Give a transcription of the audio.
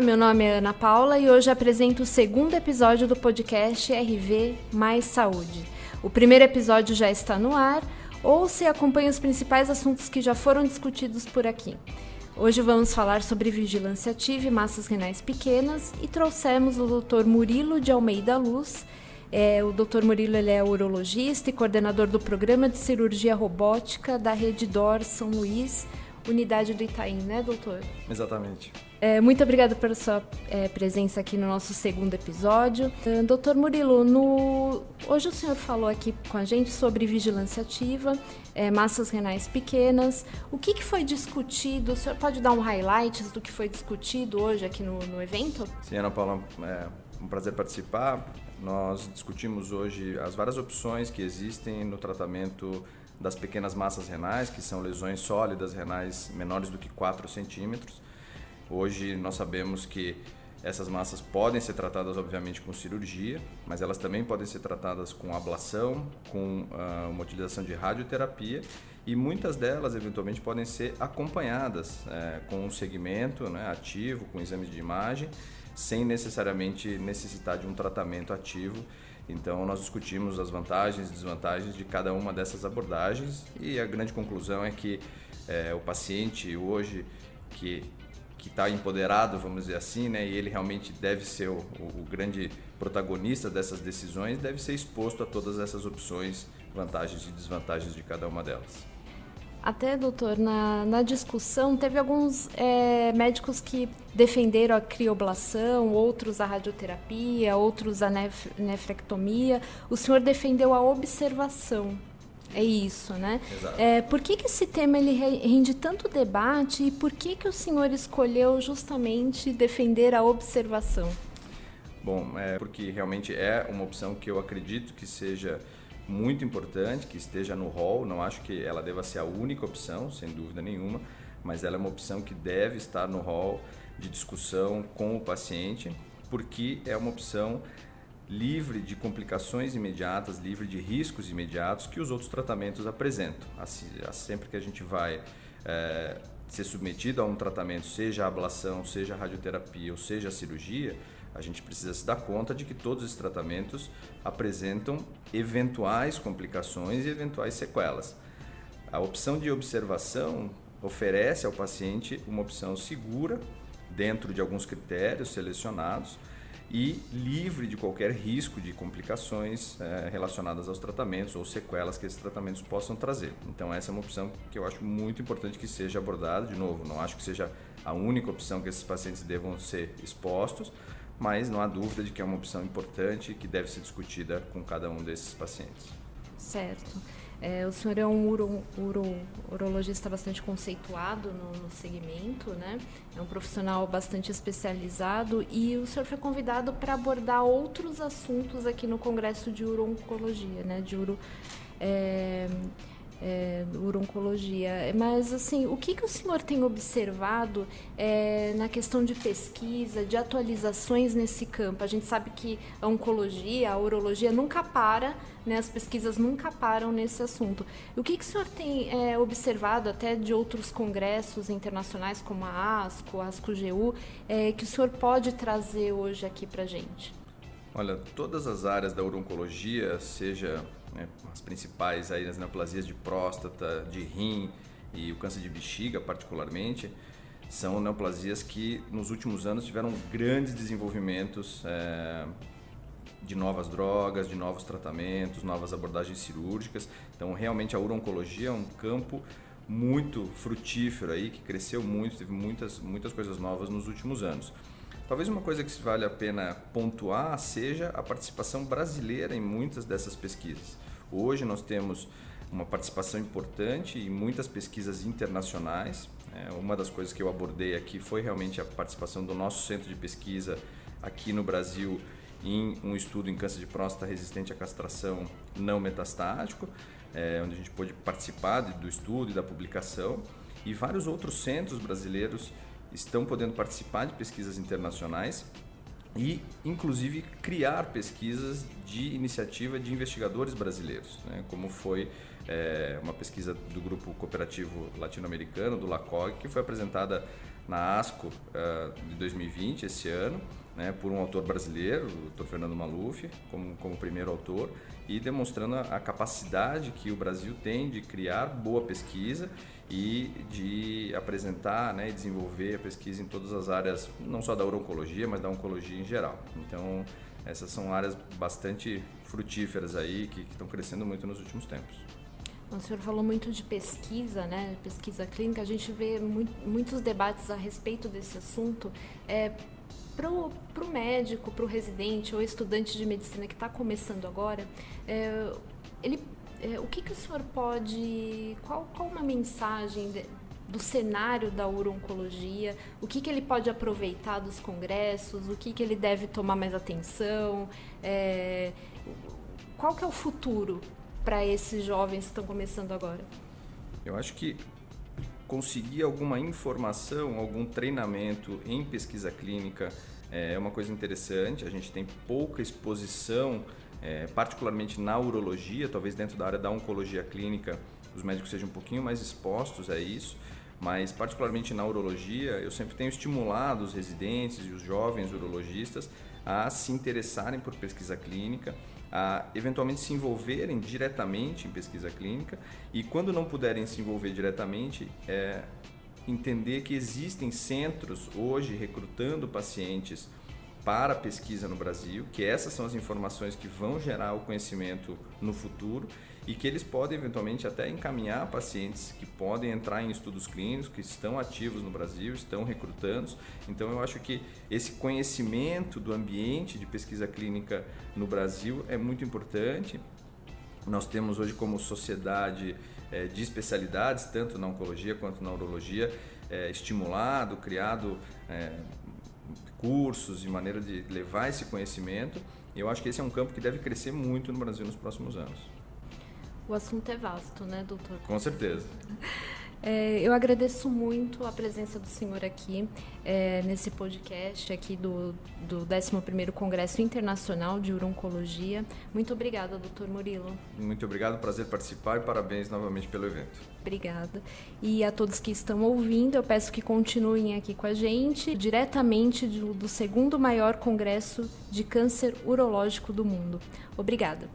Meu nome é Ana Paula e hoje apresento o segundo episódio do podcast RV Mais Saúde. O primeiro episódio já está no ar, ou se acompanha os principais assuntos que já foram discutidos por aqui. Hoje vamos falar sobre vigilância ativa e massas renais pequenas e trouxemos o Dr. Murilo de Almeida Luz. É, o Dr. Murilo ele é urologista e coordenador do programa de cirurgia robótica da Rede DOR São Luís, unidade do Itaim, né, doutor? Exatamente. É, muito obrigada pela sua é, presença aqui no nosso segundo episódio. Uh, doutor Murilo, no... hoje o senhor falou aqui com a gente sobre vigilância ativa, é, massas renais pequenas. O que, que, foi discutido? O senhor pode dar um highlight do que foi discutido hoje aqui no, no evento? Sim, Ana Paula, é um prazer participar. Nós discutimos hoje as várias opções que existem no tratamento das pequenas massas renais, que são lesões sólidas renais menores do que 4 centímetros Hoje nós sabemos que essas massas podem ser tratadas, obviamente, com cirurgia, mas elas também podem ser tratadas com ablação, com uh, uma utilização de radioterapia e muitas delas, eventualmente, podem ser acompanhadas é, com um segmento né, ativo, com exames de imagem, sem necessariamente necessitar de um tratamento ativo. Então, nós discutimos as vantagens e desvantagens de cada uma dessas abordagens e a grande conclusão é que é, o paciente hoje que que está empoderado, vamos dizer assim, né, e ele realmente deve ser o, o, grande protagonista dessas decisões, deve ser exposto a todas essas opções, vantagens e desvantagens de cada uma delas. Até, doutor, na, na discussão, teve alguns é, médicos que defenderam a crioblação, outros a radioterapia, outros a nef nefrectomia. O senhor defendeu a observação. É isso, né? Exato. É, por que, que esse tema ele rende tanto debate e por que, que o senhor escolheu justamente defender a observação? Bom, é porque realmente é uma opção que eu acredito que seja muito importante, que esteja no rol. Não acho que ela deva ser a única opção, sem dúvida nenhuma, mas ela é uma opção que deve estar no rol de discussão com o paciente, porque é uma opção livre de complicações imediatas, livre de riscos imediatos que os outros tratamentos apresentam. Assim, sempre que a gente vai é, ser submetido a um tratamento, seja ablação, seja radioterapia ou seja cirurgia, a gente precisa se dar conta de que todos esses tratamentos apresentam eventuais complicações e eventuais sequelas. A opção de observação oferece ao paciente uma opção segura, dentro de alguns critérios selecionados, e livre de qualquer risco de complicações é, relacionadas aos tratamentos ou sequelas que esses tratamentos possam trazer. Então essa é uma opção que eu acho muito importante que seja abordada. De novo, não acho que seja a única opção que esses pacientes devam ser expostos, mas não há dúvida de que é uma opção importante que deve ser discutida com cada um desses pacientes. Certo. É, o senhor é um uro, uro, urologista bastante conceituado no, no, segmento, né? É um profissional bastante especializado e o senhor foi convidado para abordar outros assuntos aqui no Congresso de Urologia, né? De uro, é, é. Mas, assim, o que, que o senhor tem observado é, na questão de pesquisa, de atualizações nesse campo? A gente sabe que a oncologia, a urologia nunca para, né, as pesquisas nunca param nesse assunto. O que, que o senhor tem é, observado até de outros congressos internacionais, como a ASCO, a ASCO-GU, é, que o senhor pode trazer hoje aqui para gente? Olha, todas as áreas da urologia, seja né, as principais aí, as neoplasias de próstata, de rim e o câncer de bexiga particularmente, são neoplasias que nos últimos anos tiveram grandes desenvolvimentos é, de novas drogas, de novos tratamentos, novas abordagens cirúrgicas. Então, realmente a urologia é um campo muito frutífero aí, que cresceu muito, teve muitas, muitas coisas novas nos últimos anos. Talvez uma coisa que vale a pena pontuar seja a participação brasileira em muitas dessas pesquisas. Hoje nós temos uma participação importante em muitas pesquisas internacionais. É, uma das coisas que eu abordei aqui foi realmente a participação do nosso centro de pesquisa aqui no Brasil em um estudo em câncer de próstata resistente à castração não metastático, é, onde a gente pôde participar do estudo e da publicação. E vários outros centros brasileiros estão podendo participar de pesquisas internacionais e, inclusive, criar pesquisas de iniciativa de investigadores brasileiros, né? como foi é, uma pesquisa do grupo cooperativo latino-americano, do LACOG, que foi apresentada na ASCO uh, de 2020, esse ano, né, por um autor brasileiro, o Dr. Fernando Maluf, como, como primeiro autor, e demonstrando a, a capacidade que o Brasil tem de criar boa pesquisa e de apresentar né, e desenvolver a pesquisa em todas as áreas, não só da urologia, mas da oncologia em geral. Então, essas são áreas bastante frutíferas aí que estão crescendo muito nos últimos tempos. O senhor falou muito de pesquisa, né? Pesquisa clínica. A gente vê muito, muitos debates a respeito desse assunto. É, para o médico, para o residente ou estudante de medicina que está começando agora, é, ele, é, o que, que o senhor pode. Qual, qual uma mensagem de, do cenário da urologia? O que, que ele pode aproveitar dos congressos? O que, que ele deve tomar mais atenção? É, qual que é o futuro para esses jovens que estão começando agora? Eu acho que conseguir alguma informação, algum treinamento em pesquisa clínica é uma coisa interessante. A gente tem pouca exposição, é, particularmente na urologia, talvez dentro da área da oncologia clínica os médicos sejam um pouquinho mais expostos a isso, mas particularmente na urologia, eu sempre tenho estimulado os residentes e os jovens urologistas a se interessarem por pesquisa clínica, a eventualmente se envolverem diretamente em pesquisa clínica e quando não puderem se envolver diretamente, é, entender que existem centros hoje recrutando pacientes para pesquisa no Brasil, que essas são as informações que vão gerar o conhecimento no futuro e que eles podem eventualmente até encaminhar pacientes que podem entrar em estudos clínicos, que estão ativos no Brasil, estão recrutando. Então eu acho que esse conhecimento do ambiente de pesquisa clínica no Brasil é muito importante. Nós temos hoje como sociedade é, de especialidades, tanto na oncologia quanto na urologia, é, estimulado, criado é, cursos e maneira de levar esse conhecimento. Eu acho que esse é um campo que deve crescer muito no Brasil nos próximos anos. O assunto é vasto, né, doutor? Com certeza. É, eu agradeço muito a presença do senhor aqui é, nesse podcast aqui do, do 11º Congresso Internacional de Urologia. Muito obrigada, doutor Murilo. Muito obrigado, prazer participar e parabéns novamente pelo evento. Obrigada. E a todos que estão ouvindo, eu peço que continuem aqui com a gente, diretamente do, do segundo maior congresso de câncer urológico do mundo. Obrigada.